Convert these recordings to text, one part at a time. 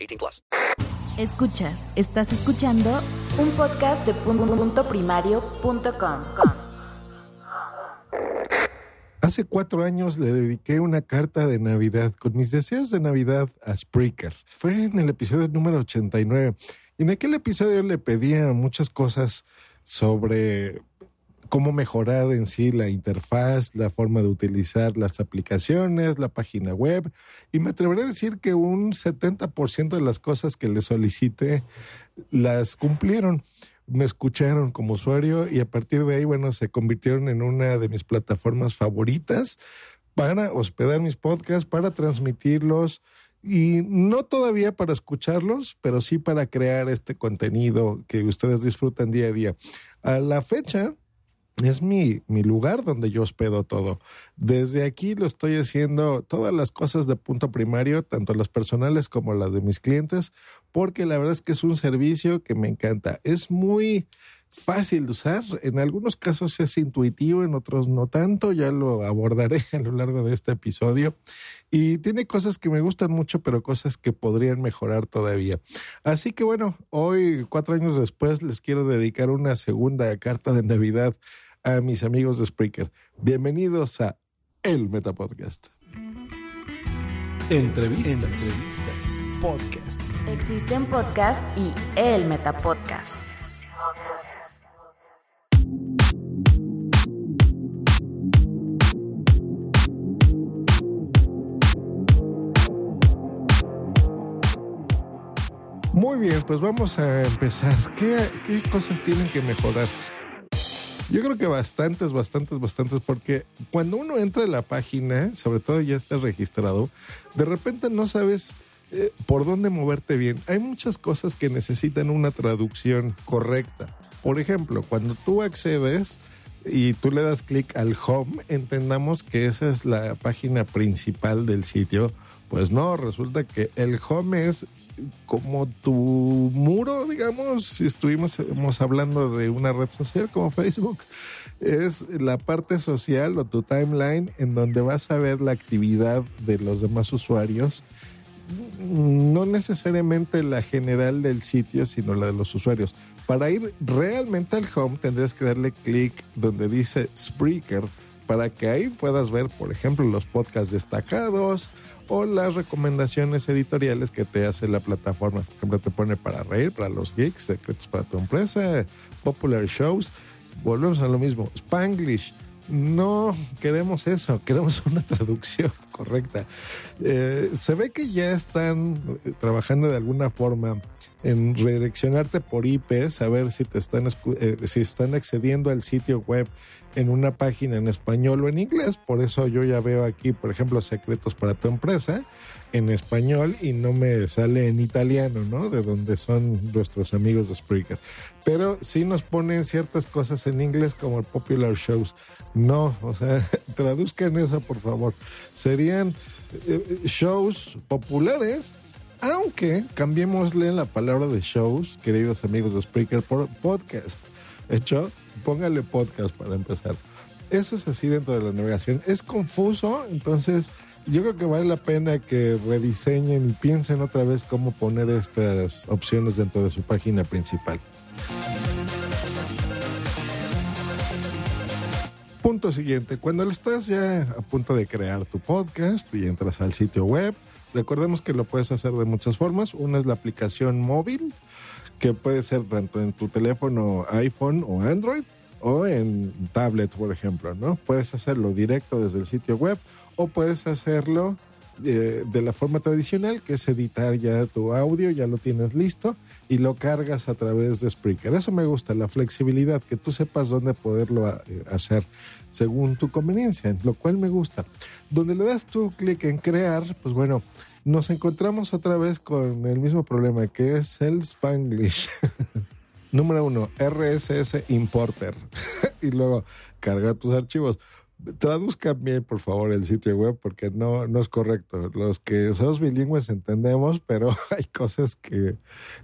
18 plus. Escuchas, estás escuchando un podcast de punto primario.com. Hace cuatro años le dediqué una carta de Navidad con mis deseos de Navidad a Spreaker. Fue en el episodio número 89. Y en aquel episodio le pedía muchas cosas sobre cómo mejorar en sí la interfaz, la forma de utilizar las aplicaciones, la página web. Y me atreveré a decir que un 70% de las cosas que le solicité las cumplieron. Me escucharon como usuario y a partir de ahí, bueno, se convirtieron en una de mis plataformas favoritas para hospedar mis podcasts, para transmitirlos y no todavía para escucharlos, pero sí para crear este contenido que ustedes disfrutan día a día. A la fecha es mi, mi lugar donde yo hospedo todo. Desde aquí lo estoy haciendo todas las cosas de punto primario, tanto las personales como las de mis clientes, porque la verdad es que es un servicio que me encanta. Es muy fácil de usar. En algunos casos es intuitivo, en otros no tanto. Ya lo abordaré a lo largo de este episodio. Y tiene cosas que me gustan mucho, pero cosas que podrían mejorar todavía. Así que bueno, hoy, cuatro años después, les quiero dedicar una segunda carta de Navidad a mis amigos de Spreaker. Bienvenidos a El Metapodcast. Entrevistas. Entrevistas. Podcast. Existen podcasts y el Metapodcast. Muy bien, pues vamos a empezar. ¿Qué, qué cosas tienen que mejorar? Yo creo que bastantes, bastantes, bastantes, porque cuando uno entra a la página, sobre todo ya está registrado, de repente no sabes eh, por dónde moverte bien. Hay muchas cosas que necesitan una traducción correcta. Por ejemplo, cuando tú accedes y tú le das clic al home, entendamos que esa es la página principal del sitio. Pues no, resulta que el home es como tu muro, digamos, si estuvimos hablando de una red social como Facebook, es la parte social o tu timeline en donde vas a ver la actividad de los demás usuarios, no necesariamente la general del sitio, sino la de los usuarios. Para ir realmente al home tendrías que darle clic donde dice Spreaker para que ahí puedas ver, por ejemplo, los podcasts destacados, o las recomendaciones editoriales que te hace la plataforma. Por ejemplo, te pone para reír, para los geeks, secretos para tu empresa, popular shows. Volvemos a lo mismo. Spanglish. No queremos eso, queremos una traducción correcta. Eh, se ve que ya están trabajando de alguna forma en redireccionarte por IP, saber si te están eh, si están accediendo al sitio web en una página en español o en inglés. Por eso yo ya veo aquí, por ejemplo, secretos para tu empresa en español y no me sale en italiano, ¿no? De donde son nuestros amigos de Spreaker. Pero sí nos ponen ciertas cosas en inglés como el popular shows. No, o sea, traduzcan eso, por favor. Serían eh, shows populares, aunque cambiémosle la palabra de shows, queridos amigos de Spreaker, por podcast. Hecho, póngale podcast para empezar. Eso es así dentro de la navegación. Es confuso, entonces yo creo que vale la pena que rediseñen y piensen otra vez cómo poner estas opciones dentro de su página principal. Punto siguiente, cuando estás ya a punto de crear tu podcast y entras al sitio web, Recordemos que lo puedes hacer de muchas formas. Una es la aplicación móvil, que puede ser tanto en tu teléfono iPhone o Android o en tablet, por ejemplo, ¿no? Puedes hacerlo directo desde el sitio web o puedes hacerlo eh, de la forma tradicional, que es editar ya tu audio, ya lo tienes listo y lo cargas a través de Spreaker. Eso me gusta, la flexibilidad, que tú sepas dónde poderlo eh, hacer según tu conveniencia, lo cual me gusta. Donde le das tu clic en crear, pues bueno, nos encontramos otra vez con el mismo problema que es el Spanglish. Número uno, RSS Importer. y luego carga tus archivos. Traduzcan bien, por favor, el sitio web porque no, no es correcto. Los que somos bilingües entendemos, pero hay cosas que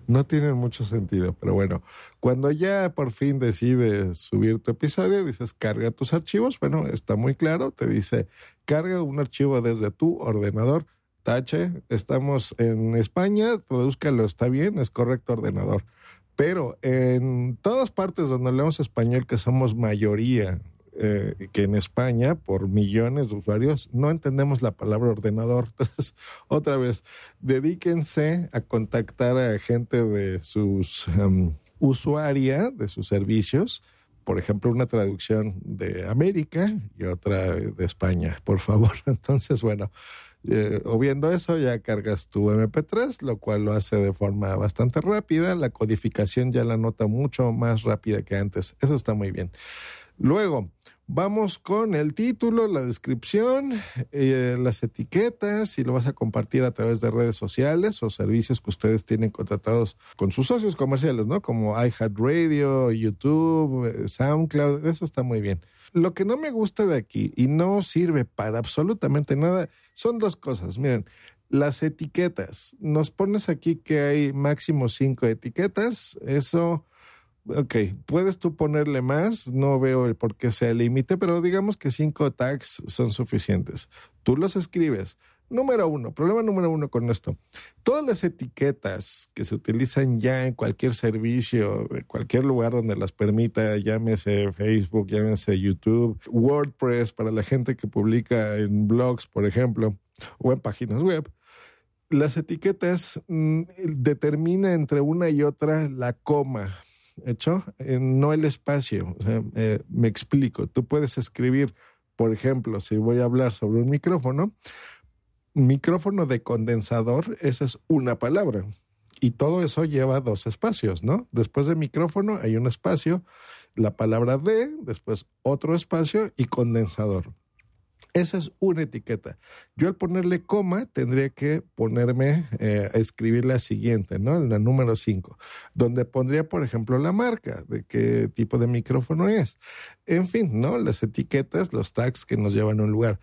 no tienen mucho sentido. Pero bueno, cuando ya por fin decides subir tu episodio, dices carga tus archivos. Bueno, está muy claro. Te dice carga un archivo desde tu ordenador tache, estamos en España, tradúzcalo, está bien, es correcto ordenador. Pero en todas partes donde hablamos español, que somos mayoría, eh, que en España, por millones de usuarios, no entendemos la palabra ordenador. Entonces, otra vez, dedíquense a contactar a gente de sus um, usuaria, de sus servicios, por ejemplo, una traducción de América y otra de España, por favor. Entonces, bueno, eh, o viendo eso, ya cargas tu MP3, lo cual lo hace de forma bastante rápida. La codificación ya la nota mucho más rápida que antes. Eso está muy bien. Luego, vamos con el título, la descripción, eh, las etiquetas, si lo vas a compartir a través de redes sociales o servicios que ustedes tienen contratados con sus socios comerciales, ¿no? Como iHeartRadio, YouTube, eh, SoundCloud, eso está muy bien. Lo que no me gusta de aquí y no sirve para absolutamente nada son dos cosas. Miren, las etiquetas. Nos pones aquí que hay máximo cinco etiquetas. Eso, ok, puedes tú ponerle más. No veo el por qué sea el límite, pero digamos que cinco tags son suficientes. Tú los escribes Número uno, problema número uno con esto. Todas las etiquetas que se utilizan ya en cualquier servicio, en cualquier lugar donde las permita, llámese Facebook, llámese YouTube, WordPress para la gente que publica en blogs, por ejemplo, o en páginas web, las etiquetas mm, determina entre una y otra la coma, ¿hecho? No el espacio. Eh, me explico. Tú puedes escribir, por ejemplo, si voy a hablar sobre un micrófono, micrófono de condensador, esa es una palabra. Y todo eso lleva dos espacios, ¿no? Después de micrófono hay un espacio, la palabra de, después otro espacio y condensador. Esa es una etiqueta. Yo al ponerle coma tendría que ponerme eh, a escribir la siguiente, ¿no? La número 5, donde pondría, por ejemplo, la marca, de qué tipo de micrófono es. En fin, ¿no? Las etiquetas, los tags que nos llevan a un lugar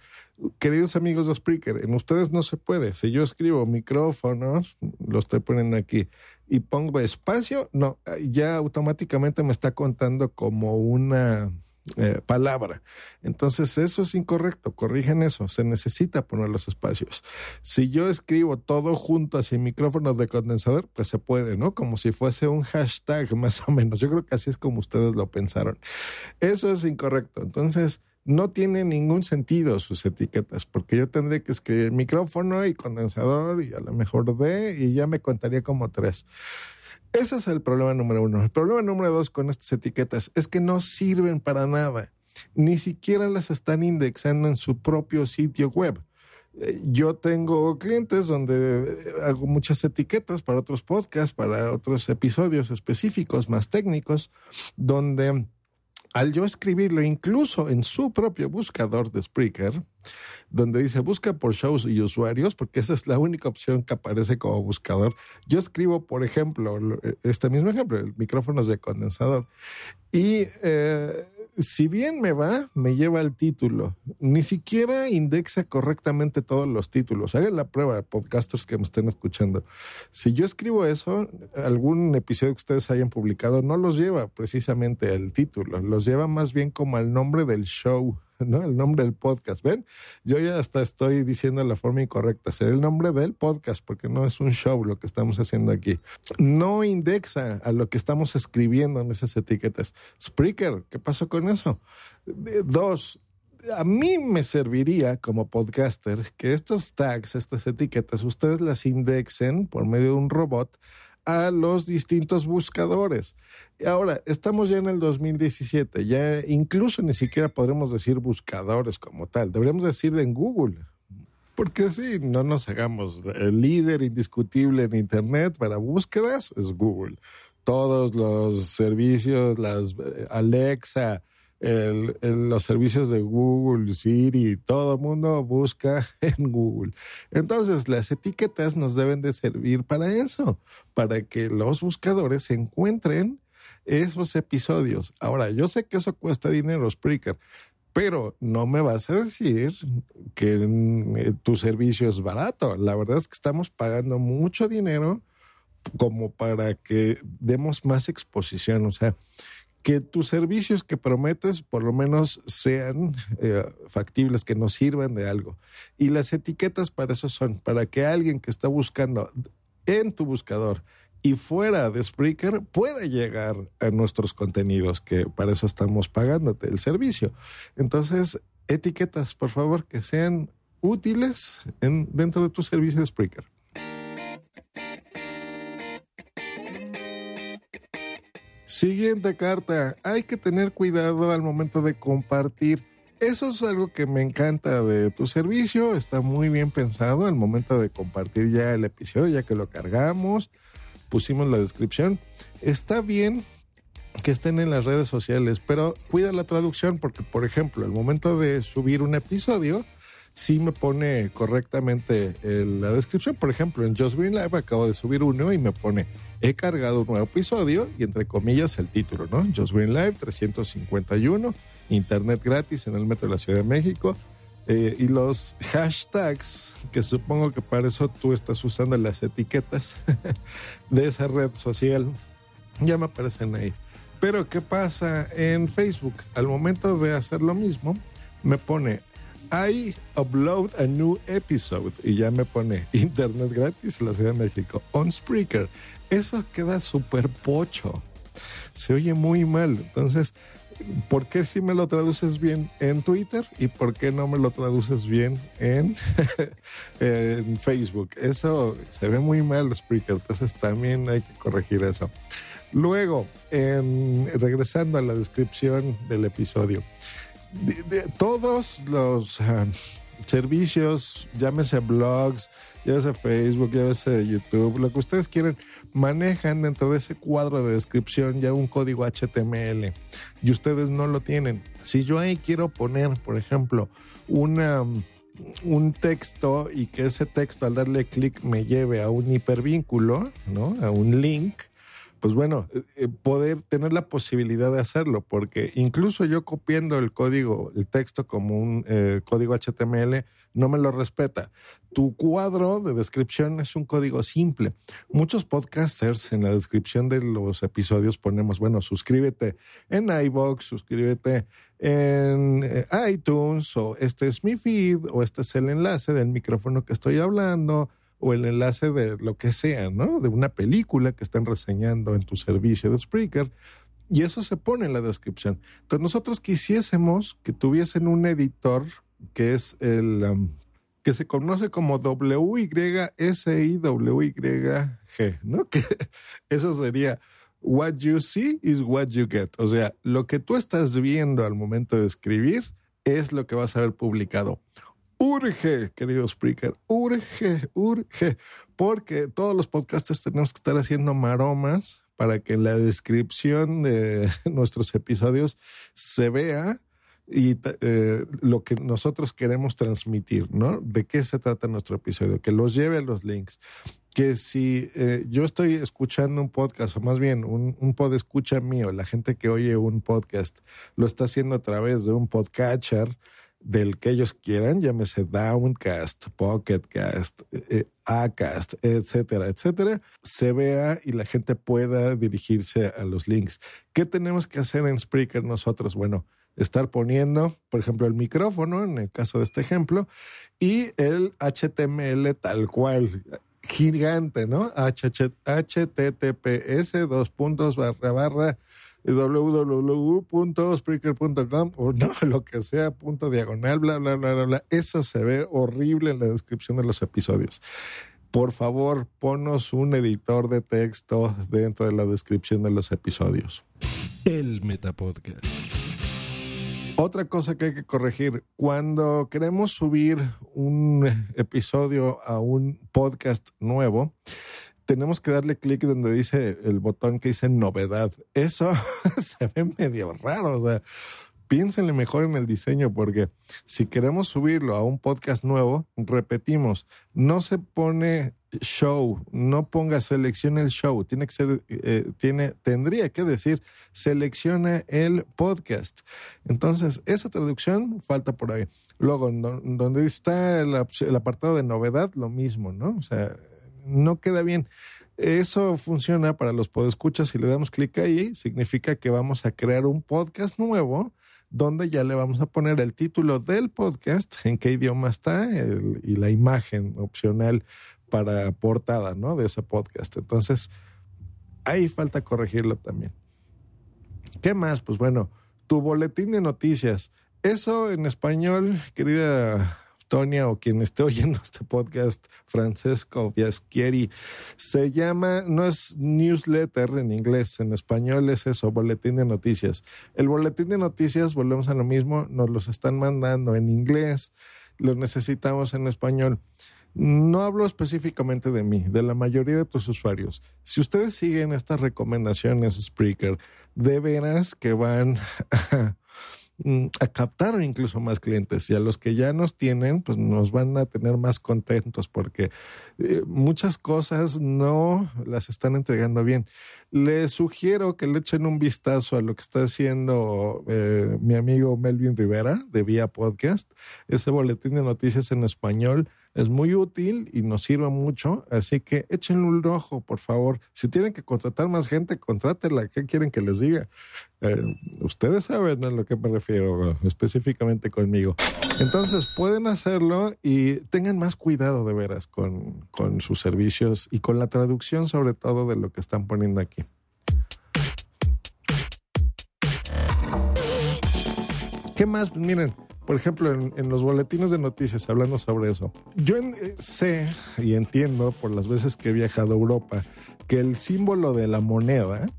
queridos amigos de Spreaker, en ustedes no se puede. Si yo escribo micrófonos, lo estoy poniendo aquí, y pongo espacio, no, ya automáticamente me está contando como una eh, palabra. Entonces, eso es incorrecto. Corrigen eso. Se necesita poner los espacios. Si yo escribo todo junto así micrófonos de condensador, pues se puede, ¿no? Como si fuese un hashtag, más o menos. Yo creo que así es como ustedes lo pensaron. Eso es incorrecto. Entonces, no tiene ningún sentido sus etiquetas, porque yo tendría que escribir micrófono y condensador y a lo mejor de, y ya me contaría como tres. Ese es el problema número uno. El problema número dos con estas etiquetas es que no sirven para nada. Ni siquiera las están indexando en su propio sitio web. Eh, yo tengo clientes donde eh, hago muchas etiquetas para otros podcasts, para otros episodios específicos, más técnicos, donde al yo escribirlo incluso en su propio buscador de Spreaker, donde dice busca por shows y usuarios, porque esa es la única opción que aparece como buscador, yo escribo, por ejemplo, este mismo ejemplo, el micrófonos de condensador, y eh, si bien me va, me lleva el título. Ni siquiera indexa correctamente todos los títulos. Hagan la prueba, podcasters que me estén escuchando. Si yo escribo eso, algún episodio que ustedes hayan publicado no los lleva precisamente el título, los lleva más bien como al nombre del show. ¿No? El nombre del podcast. ¿Ven? Yo ya hasta estoy diciendo la forma incorrecta. Será el nombre del podcast porque no es un show lo que estamos haciendo aquí. No indexa a lo que estamos escribiendo en esas etiquetas. Spreaker, ¿qué pasó con eso? Dos, a mí me serviría como podcaster que estos tags, estas etiquetas, ustedes las indexen por medio de un robot a los distintos buscadores. Ahora, estamos ya en el 2017, ya incluso ni siquiera podremos decir buscadores como tal, deberíamos decir en Google. Porque sí, no nos hagamos el líder indiscutible en Internet para búsquedas es Google. Todos los servicios, las los servicios de Google, Siri, todo el mundo busca en Google. Entonces, las etiquetas nos deben de servir para eso, para que los buscadores encuentren esos episodios. Ahora, yo sé que eso cuesta dinero, Spreaker, pero no me vas a decir que eh, tu servicio es barato. La verdad es que estamos pagando mucho dinero como para que demos más exposición. O sea, que tus servicios que prometes por lo menos sean eh, factibles, que nos sirvan de algo. Y las etiquetas para eso son, para que alguien que está buscando en tu buscador y fuera de Spreaker pueda llegar a nuestros contenidos, que para eso estamos pagándote el servicio. Entonces, etiquetas, por favor, que sean útiles en, dentro de tu servicio de Spreaker. Siguiente carta. Hay que tener cuidado al momento de compartir. Eso es algo que me encanta de tu servicio. Está muy bien pensado al momento de compartir ya el episodio, ya que lo cargamos, pusimos la descripción. Está bien que estén en las redes sociales, pero cuida la traducción porque, por ejemplo, al momento de subir un episodio, sí me pone correctamente la descripción. Por ejemplo, en Just Green Live acabo de subir uno y me pone, he cargado un nuevo episodio y entre comillas el título, ¿no? Just Green Live 351, internet gratis en el metro de la Ciudad de México. Eh, y los hashtags, que supongo que para eso tú estás usando las etiquetas de esa red social, ya me aparecen ahí. Pero ¿qué pasa en Facebook? Al momento de hacer lo mismo, me pone I upload a new episode y ya me pone internet gratis en la Ciudad de México on Spreaker. Eso queda súper pocho. Se oye muy mal. Entonces, ¿por qué si me lo traduces bien en Twitter y por qué no me lo traduces bien en, Facebook? Eso se ve muy mal, Spreaker. Entonces, también hay que corregir eso. Luego, regresando a la descripción del episodio todos los um, servicios, llámese blogs, llámese Facebook, llámese YouTube, lo que ustedes quieren, manejan dentro de ese cuadro de descripción ya un código HTML y ustedes no lo tienen. Si yo ahí quiero poner, por ejemplo, una, un texto y que ese texto al darle clic me lleve a un hipervínculo, ¿no? A un link pues bueno, eh, eh, poder tener la posibilidad de hacerlo, porque incluso yo copiando el código, el texto como un eh, código HTML, no me lo respeta. Tu cuadro de descripción es un código simple. Muchos podcasters en la descripción de los episodios ponemos, bueno, suscríbete en iBox, suscríbete en iTunes, o este es mi feed, o este es el enlace del micrófono que estoy hablando o el enlace de lo que sea, ¿no? De una película que están reseñando en tu servicio de Spreaker. Y eso se pone en la descripción. Entonces nosotros quisiésemos que tuviesen un editor que es el um, que se conoce como WYSIWYG, ¿no? Que eso sería what you see is what you get. O sea, lo que tú estás viendo al momento de escribir es lo que vas a ver publicado urge, querido Spreaker, urge, urge, porque todos los podcasters tenemos que estar haciendo maromas para que en la descripción de nuestros episodios se vea y eh, lo que nosotros queremos transmitir, ¿no? De qué se trata nuestro episodio, que los lleve a los links. Que si eh, yo estoy escuchando un podcast, o más bien un, un pod escucha mío, la gente que oye un podcast lo está haciendo a través de un podcatcher, del que ellos quieran, llámese Downcast, Pocketcast, eh, Acast, etcétera, etcétera, se vea y la gente pueda dirigirse a los links. ¿Qué tenemos que hacer en Spreaker nosotros? Bueno, estar poniendo, por ejemplo, el micrófono, en el caso de este ejemplo, y el HTML tal cual, gigante, ¿no? HTTPS, dos puntos, barra, barra, www.spreaker.com o no, lo que sea, punto diagonal, bla, bla, bla, bla, bla. Eso se ve horrible en la descripción de los episodios. Por favor, ponos un editor de texto dentro de la descripción de los episodios. El Metapodcast. Otra cosa que hay que corregir, cuando queremos subir un episodio a un podcast nuevo, tenemos que darle clic donde dice el botón que dice novedad. Eso se ve medio raro. O sea, piénsenle mejor en el diseño porque si queremos subirlo a un podcast nuevo, repetimos, no se pone show, no ponga selecciona el show, tiene que ser, eh, tiene, tendría que decir selecciona el podcast. Entonces, esa traducción falta por ahí. Luego, donde está el, el apartado de novedad, lo mismo, ¿no? O sea, no queda bien. Eso funciona para los podescuchas. Si le damos clic ahí, significa que vamos a crear un podcast nuevo donde ya le vamos a poner el título del podcast, en qué idioma está y la imagen opcional para portada, ¿no? De ese podcast. Entonces, ahí falta corregirlo también. ¿Qué más? Pues bueno, tu boletín de noticias. Eso en español, querida Tonia o quien esté oyendo este podcast, Francesco Viaschieri, se llama, no es newsletter en inglés, en español es eso, boletín de noticias. El boletín de noticias, volvemos a lo mismo, nos los están mandando en inglés, lo necesitamos en español. No hablo específicamente de mí, de la mayoría de tus usuarios. Si ustedes siguen estas recomendaciones, Spreaker, de veras que van a a captar incluso más clientes y a los que ya nos tienen, pues nos van a tener más contentos porque eh, muchas cosas no las están entregando bien. Les sugiero que le echen un vistazo a lo que está haciendo eh, mi amigo Melvin Rivera de Vía Podcast, ese boletín de noticias en español es muy útil y nos sirve mucho, así que échenle un ojo, por favor. Si tienen que contratar más gente, contrátela. ¿Qué quieren que les diga? Eh, ustedes saben a lo que me refiero específicamente conmigo. Entonces pueden hacerlo y tengan más cuidado de veras con, con sus servicios y con la traducción sobre todo de lo que están poniendo aquí. ¿Qué más? Miren, por ejemplo, en, los boletines de noticias, hablando sobre eso, yo eh, sé y entiendo por las veces que he viajado a Europa que el símbolo de la moneda,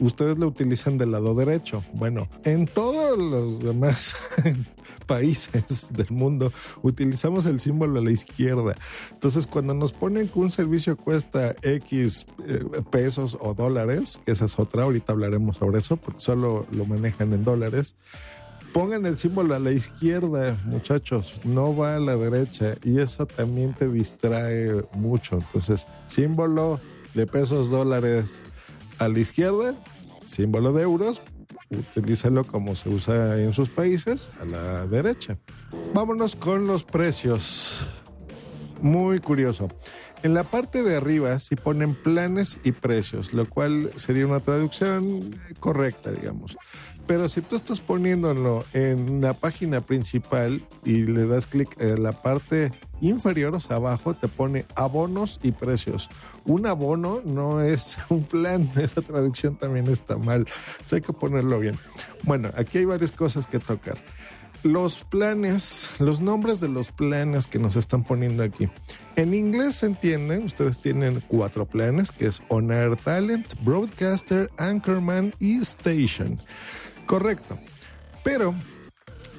ustedes lo utilizan del lado derecho. Bueno, en todos los demás países del mundo utilizamos el símbolo a la izquierda. Entonces, cuando nos ponen que un servicio cuesta X eh, pesos o dólares, que esa es otra, ahorita hablaremos sobre eso, porque solo lo manejan en dólares pongan el símbolo a la izquierda, muchachos, no va a la derecha y eso también te distrae mucho. Entonces, símbolo de pesos dólares a la izquierda, símbolo de euros, utilízalo como se usa en sus países, a la derecha. Vámonos con los precios. Muy curioso. En la parte de arriba si ponen planes y precios, lo cual sería una traducción correcta, digamos. Pero si tú estás poniéndolo en la página principal y le das clic en la parte inferior, o sea, abajo, te pone abonos y precios. Un abono no es un plan, esa traducción también está mal. hay que ponerlo bien. Bueno, aquí hay varias cosas que tocar. Los planes, los nombres de los planes que nos están poniendo aquí. En inglés se entienden, ustedes tienen cuatro planes, que es On Air Talent, Broadcaster, Anchorman y Station. Correcto. Pero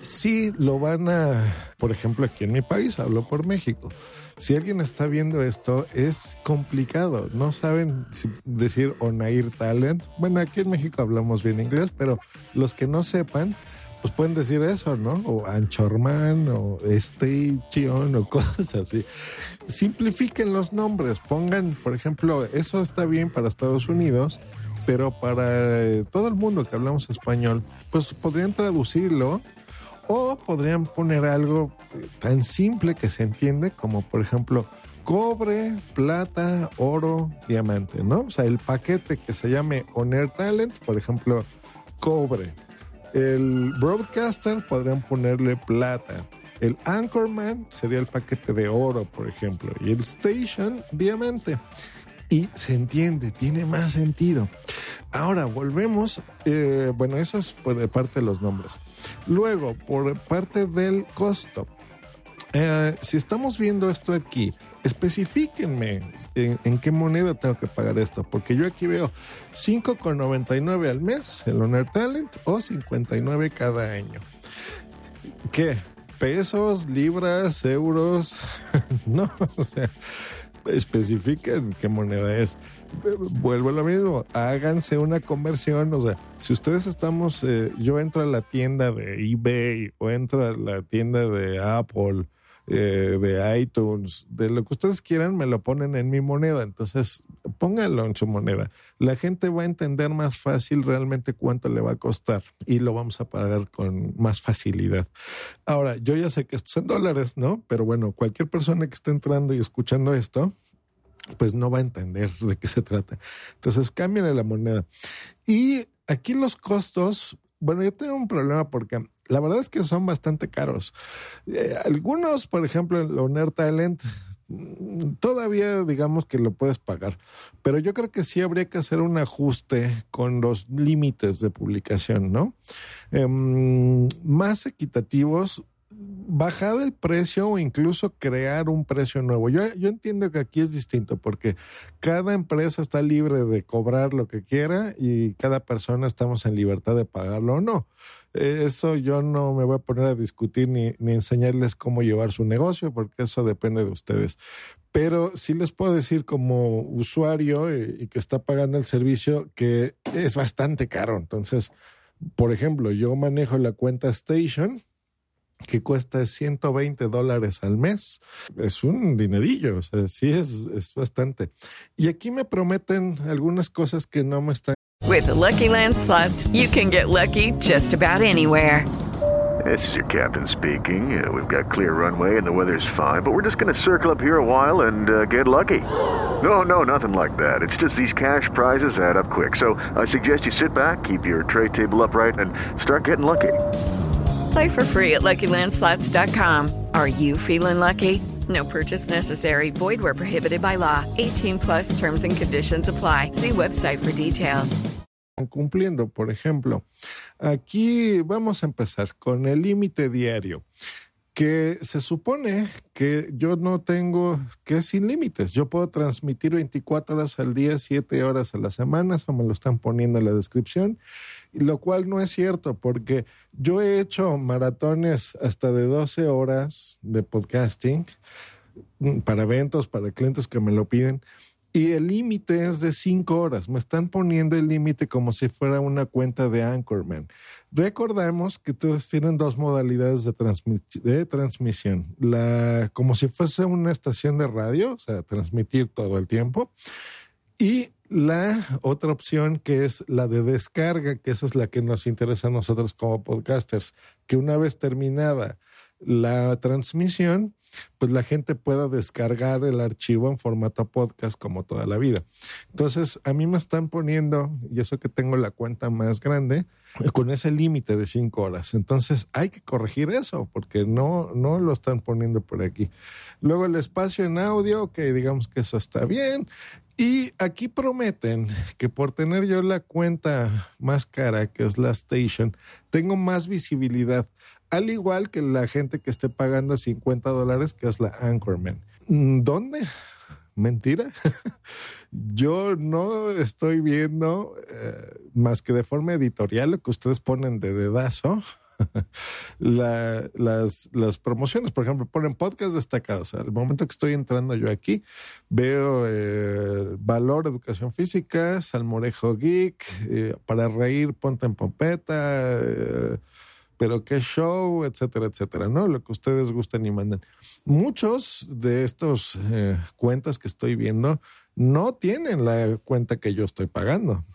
si lo van a, por ejemplo, aquí en mi país, hablo por México. Si alguien está viendo esto, es complicado. No saben decir Onair Talent. Bueno, aquí en México hablamos bien inglés, pero los que no sepan, pues pueden decir eso, ¿no? O Anchorman o Station o cosas así. Simplifiquen los nombres. Pongan, por ejemplo, eso está bien para Estados Unidos pero para eh, todo el mundo que hablamos español, pues podrían traducirlo o podrían poner algo eh, tan simple que se entiende como por ejemplo cobre, plata, oro, diamante, ¿no? O sea, el paquete que se llame Honor Talent, por ejemplo, cobre. El broadcaster podrían ponerle plata. El Anchorman sería el paquete de oro, por ejemplo. Y el Station, diamante y se entiende, tiene más sentido. Ahora volvemos, eh, bueno, eso es por parte de los nombres. Luego, por parte del costo. Eh, si estamos viendo esto aquí, especifíquenme en, en, qué moneda tengo que pagar esto, porque yo aquí veo 5,99 al mes el Honor Talent o 59 cada año. ¿Qué? ¿Pesos, libras, euros? no, o sea, especifiquen qué moneda es. Vuelvo a lo mismo, háganse una conversión, o sea, si ustedes estamos, eh, yo entro a la tienda de eBay o entro a la tienda de Apple, eh, de iTunes, de lo que ustedes quieran, me lo ponen en mi moneda. Entonces, pónganlo en su moneda. La gente va a entender más fácil realmente cuánto le va a costar y lo vamos a pagar con más facilidad. Ahora, yo ya sé que esto es en dólares, ¿no? Pero bueno, cualquier persona que esté entrando y escuchando esto, pues no va a entender de qué se trata. Entonces, cámbiale la moneda. Y aquí los costos, bueno, yo tengo un problema porque la verdad es que son bastante caros. Eh, algunos, por ejemplo, el Honor Talent, mm, todavía digamos que lo puedes pagar, pero yo creo que sí habría que hacer un ajuste con los límites de publicación, ¿no? Em, más equitativos bajar el precio o incluso crear un precio nuevo. Yo, yo entiendo que aquí es distinto porque cada empresa está libre de cobrar lo que quiera y cada persona estamos en libertad de pagarlo o no. Eso yo no me voy a poner a discutir ni, ni enseñarles cómo llevar su negocio porque eso depende de ustedes. Pero sí les puedo decir como usuario y, y que está pagando el servicio que es bastante caro. Entonces, por ejemplo, yo manejo la cuenta Station que cuesta 120 dólares al mes. Es un dinerillo, o sea, sí es, es bastante. Y aquí me prometen algunas cosas que no me están. With the Lucky Land slots, you can get lucky just about anywhere. This is your captain speaking. Uh, we've got clear runway and the weather's fine, but we're just going to circle up here a while and uh, get lucky. No, no, nothing like that. It's just these cash prizes add up quick. So I suggest you sit back, keep your tray table upright, and start getting lucky. Play for free at LuckyLandSlots.com. Are you feeling lucky? No purchase necessary. Void where prohibited by law. 18 plus terms and conditions apply. See website for details. Cumpliendo, por ejemplo, aquí vamos a empezar con el límite diario que se supone que yo no tengo, que sin límites. Yo puedo transmitir 24 horas al día, 7 horas a la semana, eso me lo están poniendo en la descripción, lo cual no es cierto porque yo he hecho maratones hasta de 12 horas de podcasting mm, para eventos, para clientes que me lo piden. Y el límite es de 5 horas. Me están poniendo el límite como si fuera una cuenta de Anchorman. Recordemos que todos tienen dos modalidades de, de, transmisión. La, como si fuese una estación de radio, o sea, transmitir todo el tiempo. Y la otra opción que es la de descarga, que esa es la que nos interesa a nosotros como podcasters, que una vez terminada la transmisión, pues la gente pueda descargar el archivo en formato podcast como toda la vida. Entonces, a mí me están poniendo, y eso que tengo la cuenta más grande, con ese límite de cinco horas. Entonces, hay que corregir eso, porque no, no lo están poniendo por aquí. Luego el espacio en audio, que digamos que eso está bien. Y aquí prometen que por tener yo la cuenta más cara, que es la Station, tengo más visibilidad al igual que la gente que esté pagando 50 dólares, que es la Anchorman. Mm, ¿Dónde? Mentira. Yo no estoy viendo eh, más que de forma editorial lo que ustedes ponen de dedazo. La, las, promociones, por ejemplo, ponen podcast destacados. Al momento que estoy entrando yo aquí, veo eh, Valor, Educación Física, Salmorejo Geek, eh, para reír, ponte en pompeta, pero qué show, etcétera, etcétera, ¿no? Lo que ustedes gusten y manden. Muchos de estos eh, cuentas que estoy viendo no tienen la cuenta que yo estoy pagando.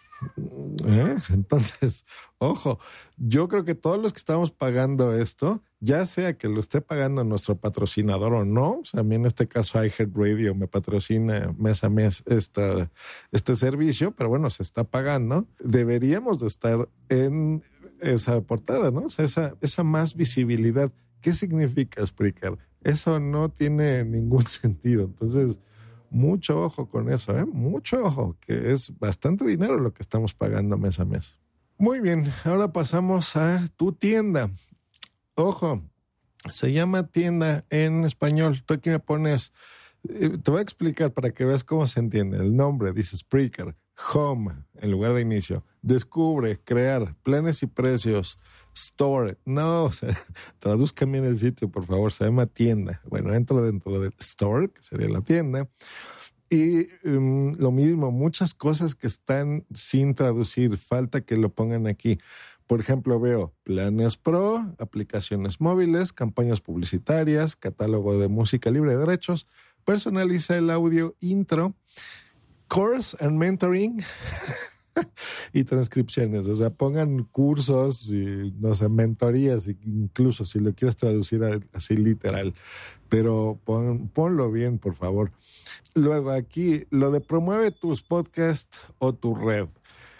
¿Eh? Entonces, ojo, yo creo que todos los que estamos pagando esto, ya sea que lo esté pagando nuestro patrocinador o no, o sea, a mí en este caso iHeartRadio me patrocina mes a mes esta, este servicio, pero bueno, se está pagando, deberíamos de estar en esa portada, ¿no? O sea, esa, esa más visibilidad. ¿Qué significa explicar? Eso no tiene ningún sentido. Entonces, Mucho ojo con eso, ¿eh? Mucho ojo, que es bastante dinero lo que estamos pagando mes a mes. Muy bien, ahora pasamos a tu tienda. Ojo, se llama tienda en español. Tú aquí me pones, eh, te voy a explicar para que veas cómo se entiende. El nombre dice Spreaker, Home en lugar de inicio. Descubre, crear, planes y precios, Store. No, o sea, traduzcan bien el sitio, por favor. Se llama tienda. Bueno, entro dentro del store, que sería la tienda. Y um, lo mismo, muchas cosas que están sin traducir, falta que lo pongan aquí. Por ejemplo, veo planes pro, aplicaciones móviles, campañas publicitarias, catálogo de música libre de derechos, personaliza el audio intro, course and mentoring. y transcripciones. O sea, pongan cursos y, no sé, mentorías, incluso si lo quieres traducir así literal. Pero ponlo bien, por favor. Luego aquí, lo de promueve tus podcasts o tu red.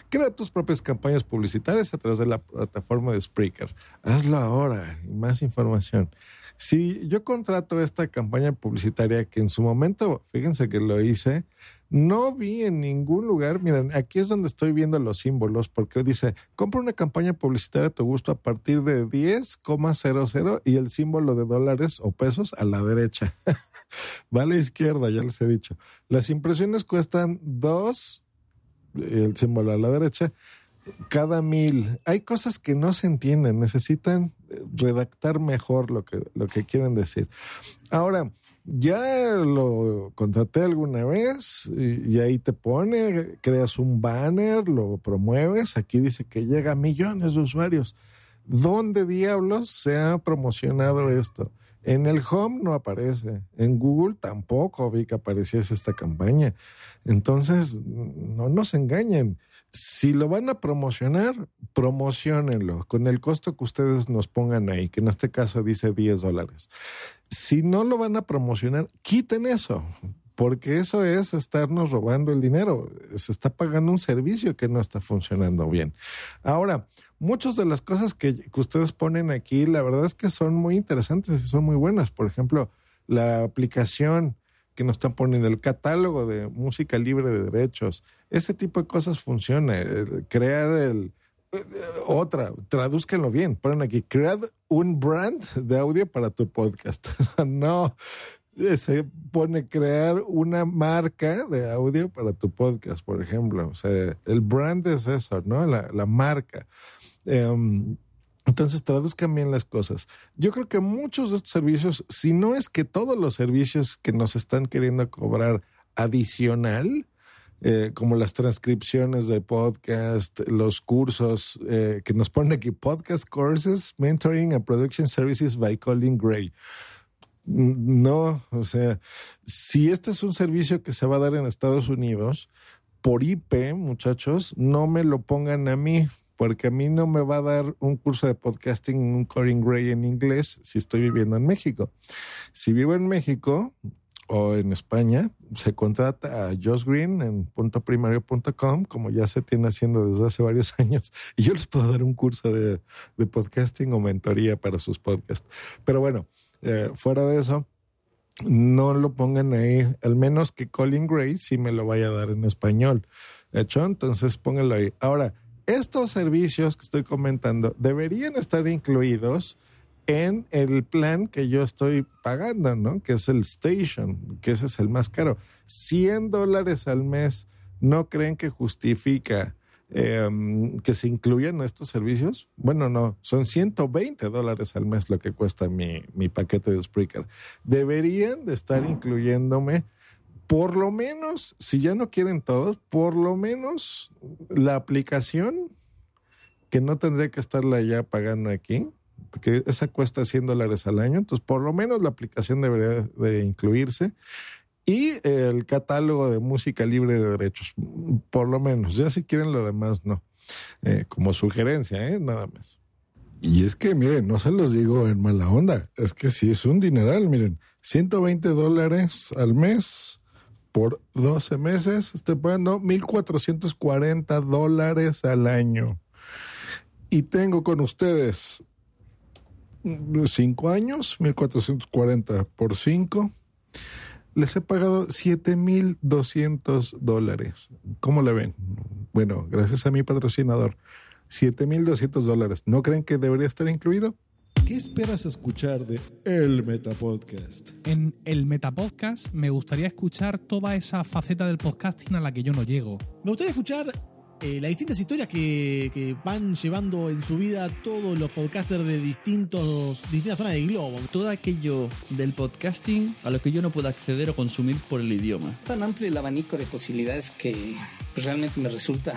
Crea tus propias campañas publicitarias a través de la plataforma de Spreaker. Hazlo ahora. Más información. Si yo contrato esta campaña publicitaria que en su momento, fíjense que lo hice, no vi en ningún lugar, miren, aquí es donde estoy viendo los símbolos, porque dice, compra una campaña publicitaria a tu gusto a partir de 10,00 y el símbolo de dólares o pesos a la derecha. va a la izquierda, ya les he dicho. Las impresiones cuestan dos, el símbolo a la derecha, cada mil. Hay cosas que no se entienden, necesitan redactar mejor lo que, lo que quieren decir. Ahora, ya lo contraté alguna vez y, ahí te pone, creas un banner, lo promueves, aquí dice que llega a millones de usuarios. ¿Dónde diablos se ha promocionado esto? En el Home no aparece, en Google tampoco vi que apareciese esta campaña. Entonces, no nos engañen. Si lo van a promocionar, promocionenlo con el costo que ustedes nos pongan ahí, que en este caso dice 10 dólares. Si no lo van a promocionar, quiten eso, porque eso es estarnos robando el dinero. Se está pagando un servicio que no está funcionando bien. Ahora, muchas de las cosas que, que ustedes ponen aquí, la verdad es que son muy interesantes y son muy buenas. Por ejemplo, la aplicación que nos están poniendo, el catálogo de música libre de derechos, ese tipo de cosas funciona. crear el, eh, otra, tradúzcanlo bien, ponen aquí, crear un brand de audio para tu podcast. no, se pone crear una marca de audio para tu podcast, por ejemplo. O sea, el brand es eso, ¿no? La, la marca. Em, entonces, traduzcan bien las cosas. Yo creo que muchos de estos servicios, si no es que todos los servicios que nos están queriendo cobrar adicional, eh, como las transcripciones de podcast, los cursos eh, que nos ponen aquí, podcast courses, mentoring and production services by Colin Gray. No, o sea, si este es un servicio que se va a dar en Estados Unidos, por IP, muchachos, no me lo pongan a mí, porque a mí no me va a dar un curso de podcasting, un Corin Gray en inglés si estoy viviendo en México. Si vivo en México o en España, se contrata a Josh Green en puntoprimario.com, como ya se tiene haciendo desde hace varios años, y yo les puedo dar un curso de, podcasting o mentoría para sus podcasts. Pero bueno, eh, fuera de eso, no lo pongan ahí, al menos que Colin Gray sí me lo vaya a dar en español. ¿Hecho? Entonces pónganlo ahí. Ahora, estos servicios que estoy comentando deberían estar incluidos en el plan que yo estoy pagando, ¿no? Que es el Station, que ese es el más caro. 100 dólares al mes, ¿no creen que justifica em, que se incluyan estos servicios? Bueno, no, son 120 dólares al mes lo que cuesta mi, mi paquete de Spreaker. Deberían de estar incluyéndome por lo menos, si ya no quieren todos, por lo menos la aplicación, que no tendría que estarla ya pagando aquí, porque esa cuesta 100 dólares al año, entonces por lo menos la aplicación debería de incluirse. Y el catálogo de música libre de derechos, por lo menos. Ya si quieren lo demás, no. Eh, como sugerencia, ¿eh? nada más. Y es que, miren, no se los digo en mala onda, es que si es un dineral, miren, 120 dólares al mes por 12 meses, estoy pagando 1.440 dólares al año. Y tengo con ustedes 5 años, 1.440 por 5. les he pagado 7.200 dólares. ¿Cómo le ven? Bueno, gracias a mi patrocinador, 7.200 dólares. ¿No creen que debería estar incluido? ¿Qué esperas escuchar de El Metapodcast? En el Metapodcast me gustaría escuchar toda esa faceta del podcasting a la que yo no llego. Me gustaría escuchar eh, las distintas historias que, que van llevando en su vida todos los podcasters de distintos, distintas zonas del globo. Todo aquello del podcasting a lo que yo no puedo acceder o consumir por el idioma. Tan amplio el abanico de posibilidades que realmente me resulta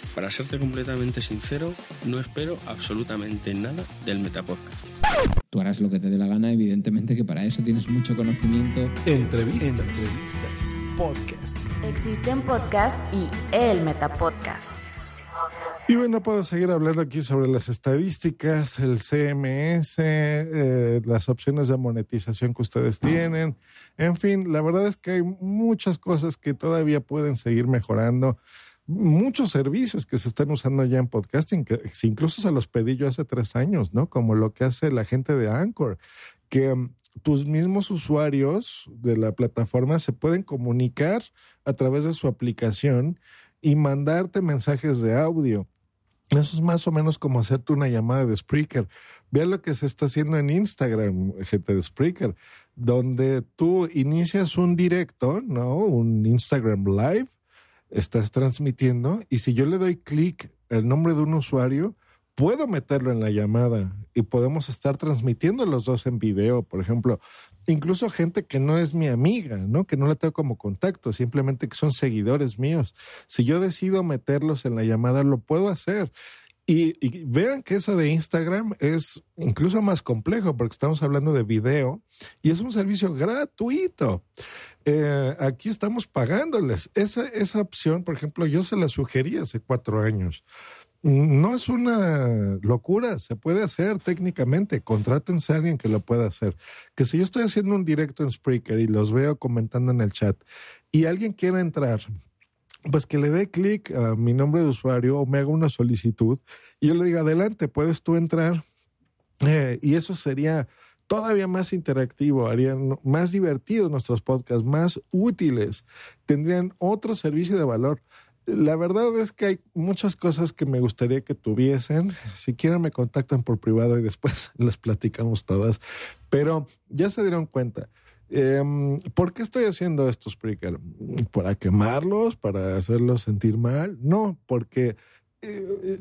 para serte completamente sincero, no espero absolutamente nada del Metapodcast. Tú harás lo que te dé la gana, evidentemente que para eso tienes mucho conocimiento. Entrevistas, Entrevistas podcast. Existen podcast y el Metapodcast. Y bueno, puedo seguir hablando aquí sobre las estadísticas, el CMS, eh, las opciones de monetización que ustedes tienen. En fin, la verdad es que hay muchas cosas que todavía pueden seguir mejorando muchos servicios que se están usando ya en podcasting, que incluso se los pedí yo hace tres años, ¿no? Como lo que hace la gente de Anchor, que um, tus mismos usuarios de la plataforma se pueden comunicar a través de su aplicación y mandarte mensajes de audio. Eso es más o menos como hacerte una llamada de Spreaker. Vean lo que se está haciendo en Instagram, gente de Spreaker, donde tú inicias un directo, ¿no? Un Instagram Live estás transmitiendo y si yo le doy clic el nombre de un usuario, puedo meterlo en la llamada y podemos estar transmitiendo los dos en video, por ejemplo. Incluso gente que no es mi amiga, ¿no? Que no la tengo como contacto, simplemente que son seguidores míos. Si yo decido meterlos en la llamada, lo puedo hacer. Y, y, vean que eso de Instagram es incluso más complejo porque estamos hablando de video y es un servicio gratuito. Eh, aquí estamos pagándoles. Esa, esa opción, por ejemplo, yo se la sugerí hace cuatro años. No es una locura, se puede hacer técnicamente. Contrátense a alguien que lo pueda hacer. Que si yo estoy haciendo un directo en Spreaker y los veo comentando en el chat y alguien quiere entrar, pues que le dé clic a mi nombre de usuario o me haga una solicitud y yo le diga, adelante, puedes tú entrar. Eh, y eso sería todavía más interactivo, harían más divertidos nuestros podcasts, más útiles, tendrían otro servicio de valor. La verdad es que hay muchas cosas que me gustaría que tuviesen. Si quieren me contactan por privado y después les platicamos todas. Pero ya se dieron cuenta. Eh, ¿Por qué estoy haciendo esto, Spreaker? ¿Para quemarlos? ¿Para hacerlos sentir mal? No, porque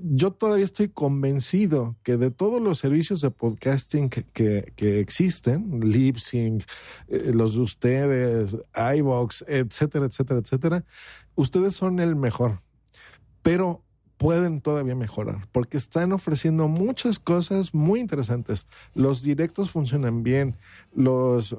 yo todavía estoy convencido que de todos los servicios de podcasting que, que, existen, Lipsync, eh, los de ustedes, iVox, etcétera, etcétera, etcétera, ustedes son el mejor. Pero pueden todavía mejorar porque están ofreciendo muchas cosas muy interesantes. Los directos funcionan bien, los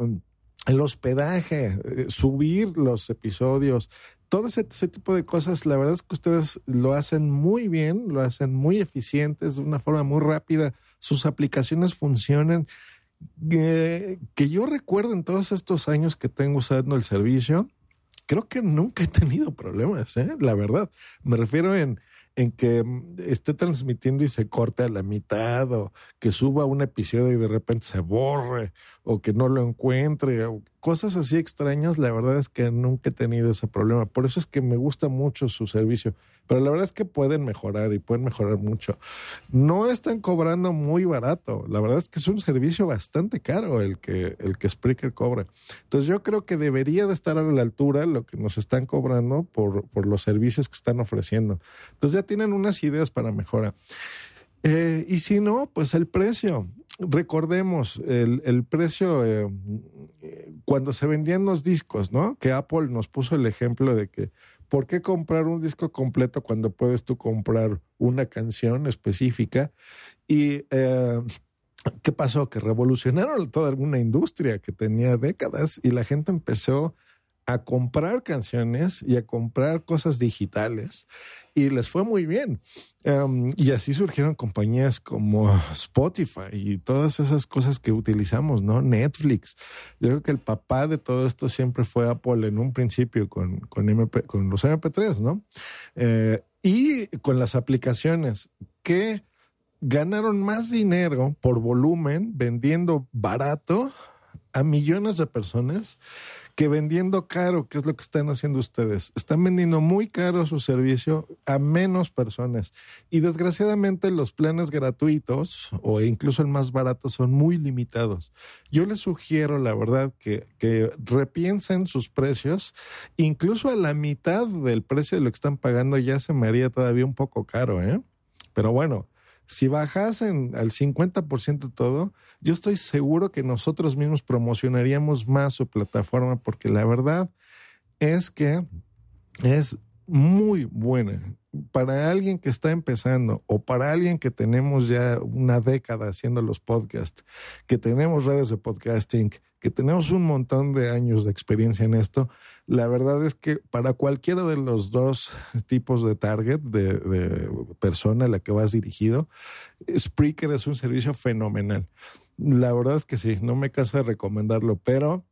el hospedaje, eh, subir los episodios, todo ese, ese, tipo de cosas, la verdad es que ustedes lo hacen muy bien, lo hacen muy eficientes, de una forma muy rápida, sus aplicaciones funcionan. Eh, que yo recuerdo en todos estos años que tengo usando el servicio, creo que nunca he tenido problemas, ¿eh? la verdad. Me refiero en, en que esté transmitiendo y se corte a la mitad, o que suba un episodio y de repente se borre, o que no lo encuentre, o cosas así extrañas, la verdad es que nunca he tenido ese problema. Por eso es que me gusta mucho su servicio. Pero la verdad es que pueden mejorar y pueden mejorar mucho. No están cobrando muy barato. La verdad es que es un servicio bastante caro el que, el que Spreaker cobra. Entonces yo creo que debería de estar a la altura lo que nos están cobrando por, por los servicios que están ofreciendo. Entonces ya tienen unas ideas para mejora. Eh, y si no, pues el precio recordemos el, el precio eh, cuando se vendían los discos, ¿no? Que Apple nos puso el ejemplo de que, ¿por qué comprar un disco completo cuando puedes tú comprar una canción específica? Y eh, ¿qué pasó? Que revolucionaron toda una industria que tenía décadas y la gente empezó a comprar canciones y a comprar cosas digitales y les fue muy bien. Um, y así surgieron compañías como Spotify y todas esas cosas que utilizamos, ¿no? Netflix. Yo creo que el papá de todo esto siempre fue Apple en un principio con, con los MP3, ¿no? Eh, y con las aplicaciones que ganaron más dinero por volumen vendiendo barato a millones de personas que vendiendo caro, que es lo que están haciendo ustedes. Están vendiendo muy caro su servicio a menos personas. Y desgraciadamente los planes gratuitos o incluso el más barato son muy limitados. Yo les sugiero, la verdad, que, que repiensen sus precios. Incluso a la mitad del precio de lo que están pagando ya se me haría todavía un poco caro, ¿eh? Pero bueno, si bajasen al 50% todo, yo estoy seguro que nosotros mismos promocionaríamos más su plataforma porque la verdad es que es muy buena. Para alguien que está empezando o para alguien que tenemos ya una década haciendo los podcasts, que tenemos redes de podcasting, que tenemos un montón de años de experiencia en esto, la verdad es que para cualquiera de los dos tipos de target, de, persona a la que vas dirigido, Spreaker es un servicio fenomenal. La verdad es que sí, no me canso de recomendarlo, pero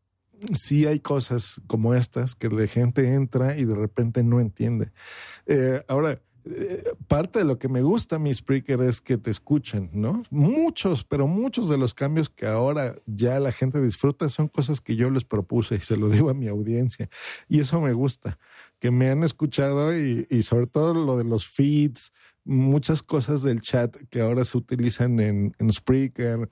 sí hay cosas como estas que la gente entra y de repente no entiende. Eh, ahora, eh, parte de lo que me gusta mi Spreaker es que te escuchen, ¿no? Muchos, pero muchos de los cambios que ahora ya la gente disfruta son cosas que yo les propuse y se lo digo a mi audiencia. Y eso me gusta, que me han escuchado y, y sobre todo lo de los feeds, muchas cosas del chat que ahora se utilizan en, en Spreaker,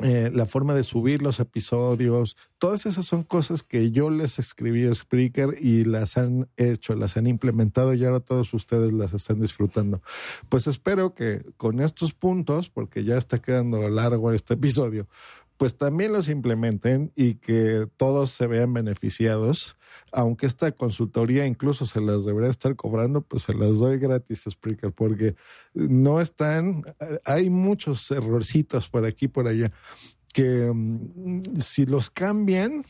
eh, la forma de subir los episodios, todas esas son cosas que yo les escribí a Spreaker y las han hecho, las han implementado y ahora todos ustedes las están disfrutando. Pues espero que con estos puntos, porque ya está quedando largo este episodio, pues también los implementen y que todos se vean beneficiados. Aunque esta consultoría incluso se las debería estar cobrando, pues se las doy gratis, Spreaker, porque no están, hay muchos errorcitos por aquí y por allá que um, si los cambian,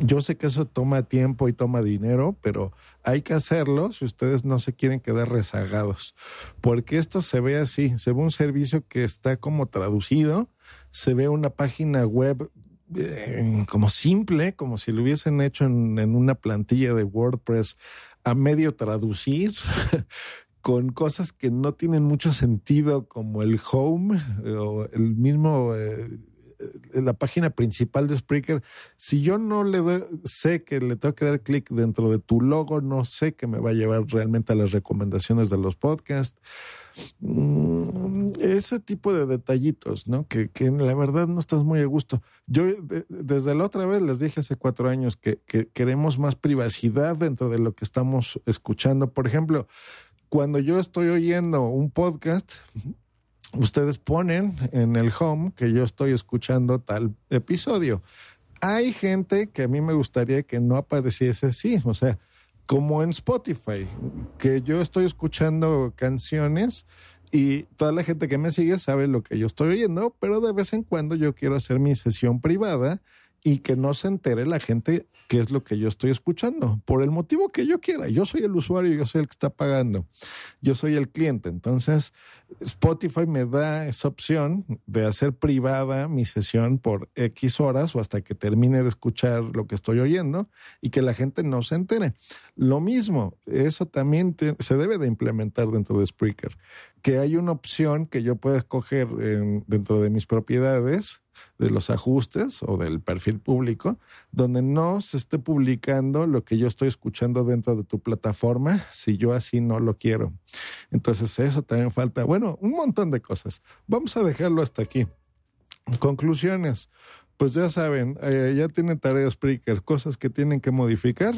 yo sé que eso toma tiempo y toma dinero, pero hay que hacerlo si ustedes no se quieren quedar rezagados, porque esto se ve así, se ve un servicio que está como traducido, se ve una página web eh, como simple, como si lo hubiesen hecho en, en una plantilla de WordPress a medio traducir. con cosas que no tienen mucho sentido como el home o el mismo eh, la página principal de Spreaker, si yo no le doy, sé que le tengo que dar clic dentro de tu logo, no sé que me va a llevar realmente a las recomendaciones de los podcasts. Mm, ese tipo de detallitos, ¿no? Que, que, la verdad no estás muy a gusto. Yo de, desde la otra vez les dije hace cuatro años que, que queremos más privacidad dentro de lo que estamos escuchando. Por ejemplo, cuando yo estoy oyendo un podcast, ustedes ponen en el home que yo estoy escuchando tal episodio. Hay gente que a mí me gustaría que no apareciese así, o sea, como en Spotify, que yo estoy escuchando canciones y toda la gente que me sigue sabe lo que yo estoy oyendo, pero de vez en cuando yo quiero hacer mi sesión privada y que no se entere la gente qué es lo que yo estoy escuchando, por el motivo que yo quiera. Yo soy el usuario, yo soy el que está pagando, yo soy el cliente. Entonces, Spotify me da esa opción de hacer privada mi sesión por X horas o hasta que termine de escuchar lo que estoy oyendo y que la gente no se entere. Lo mismo, eso también se debe de implementar dentro de Spreaker, que hay una opción que yo pueda escoger en, dentro de mis propiedades de los ajustes o del perfil público, donde no se esté publicando lo que yo estoy escuchando dentro de tu plataforma si yo así no lo quiero. Entonces eso también falta, bueno, un montón de cosas. Vamos a dejarlo hasta aquí. Conclusiones. Pues ya saben, eh, ya tiene tareas Spreaker, cosas que tienen que modificar.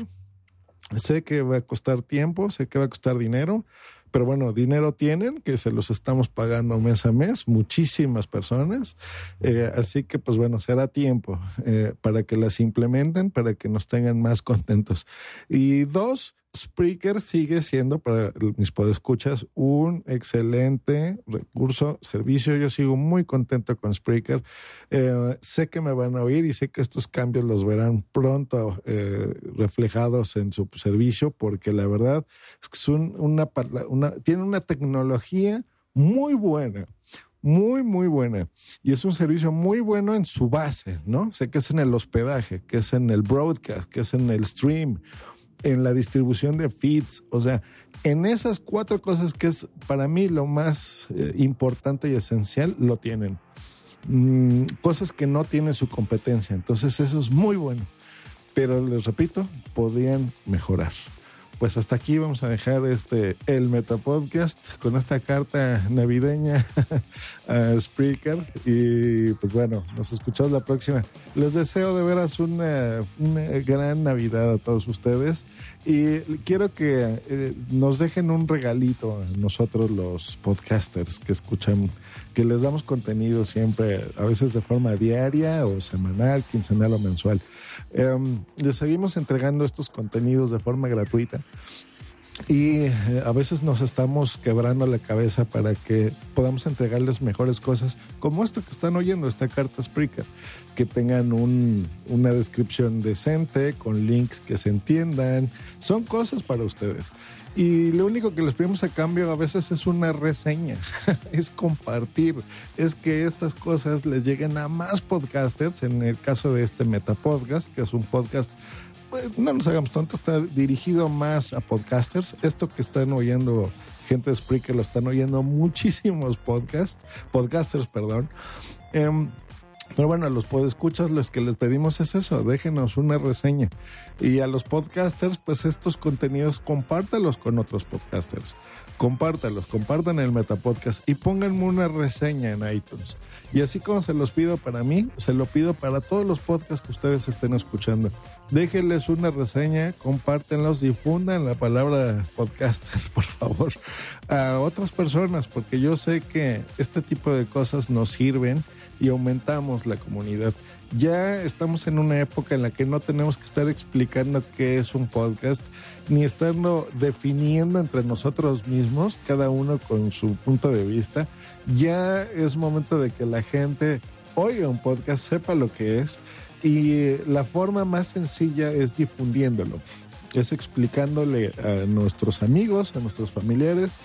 Sé que va a costar tiempo, sé que va a costar dinero, pero bueno, dinero tienen, que se los estamos pagando mes a mes, muchísimas personas. Eh, así que, pues bueno, será tiempo eh, para que las implementen, para que nos tengan más contentos. Y dos, Spreaker sigue siendo para mis podescuchas un excelente recurso, servicio. Yo sigo muy contento con Spreaker. Eh, sé que me van a oír y sé que estos cambios los verán pronto eh, reflejados en su servicio porque la verdad es que son una, una, tiene una tecnología muy buena muy, muy buena. Y es un servicio muy bueno en su base, ¿no? Sé que es en el hospedaje, que es en el broadcast, que es en el stream, en la distribución de feeds, o sea, en esas cuatro cosas que es para mí lo más eh, importante y esencial, lo tienen. Mm, cosas que no tienen su competencia. Entonces eso es muy bueno. Pero les repito, podrían mejorar pues hasta aquí vamos a dejar este el Metapodcast con esta carta navideña a Spreaker y pues bueno, nos escuchamos la próxima. Les deseo de veras una, gran Navidad a todos ustedes y quiero que eh, nos dejen un regalito a nosotros los podcasters que escuchan, que les damos contenido siempre, a veces de forma diaria o semanal, quincenal o mensual. Em, les seguimos entregando estos contenidos de forma gratuita y eh, a veces nos estamos quebrando la cabeza para que podamos entregarles mejores cosas, como esto que están oyendo, esta carta Spreaker, que tengan una descripción decente, con links que se entiendan. Son cosas para ustedes. Y lo único que les pedimos a cambio a veces es una reseña, es compartir, es que estas cosas les lleguen a más podcasters, en el caso de este Metapodcast, que es un podcast no nos hagamos tontos, está dirigido más a podcasters. Esto que están oyendo gente de Spreaker lo están oyendo muchísimos podcasts, podcasters, perdón. Em, pero bueno, a los podescuchas los que les pedimos es eso, déjenos una reseña. Y a los podcasters, pues estos contenidos compártalos con otros podcasters compártalos, compartan el Metapodcast y pónganme una reseña en iTunes. Y así como se los pido para mí, se lo pido para todos los podcasts que ustedes estén escuchando. Déjenles una reseña, compártenlos, difundan la palabra podcaster, por favor, a otras personas, porque yo sé que este tipo de cosas nos sirven y aumentamos la comunidad. Ya estamos en una época en la que no tenemos que estar explicando qué es un podcast, ni estarlo definiendo entre nosotros mismos, cada uno con su punto de vista. Ya es momento de que la gente oiga un podcast, sepa lo que es, y la forma más sencilla es difundiéndolo, es explicándole a nuestros amigos, a nuestros familiares,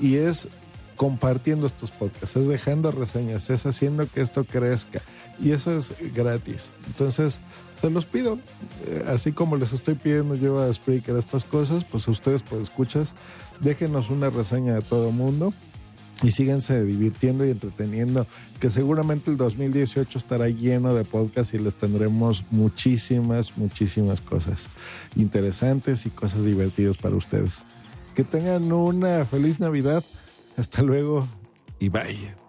y es compartiendo estos podcasts, es dejando reseñas, es haciendo que esto crezca. Y eso es gratis. Entonces, se los pido. Eh, así como les estoy pidiendo yo a Spreaker estas cosas, pues a ustedes, pues escuchas, déjenos una reseña a todo mundo y síganse divirtiendo y entreteniendo, que seguramente el 2018 estará lleno de podcasts y les tendremos muchísimas, muchísimas cosas interesantes y cosas divertidas para ustedes. Que tengan una feliz Navidad. Hasta luego y bye.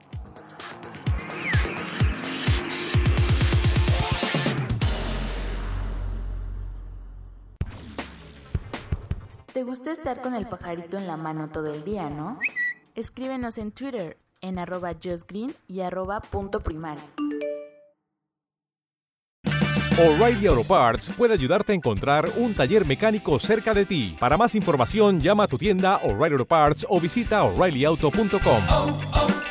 ¿Te gusta estar con el pajarito en la mano todo el día, no? Escríbenos en Twitter en arroba justgreen y arroba punto primario. O'Reilly Auto Parts puede ayudarte a encontrar un taller mecánico cerca de ti. Para más información, llama a tu tienda O'Reilly Auto Parts o visita oreillyauto.com.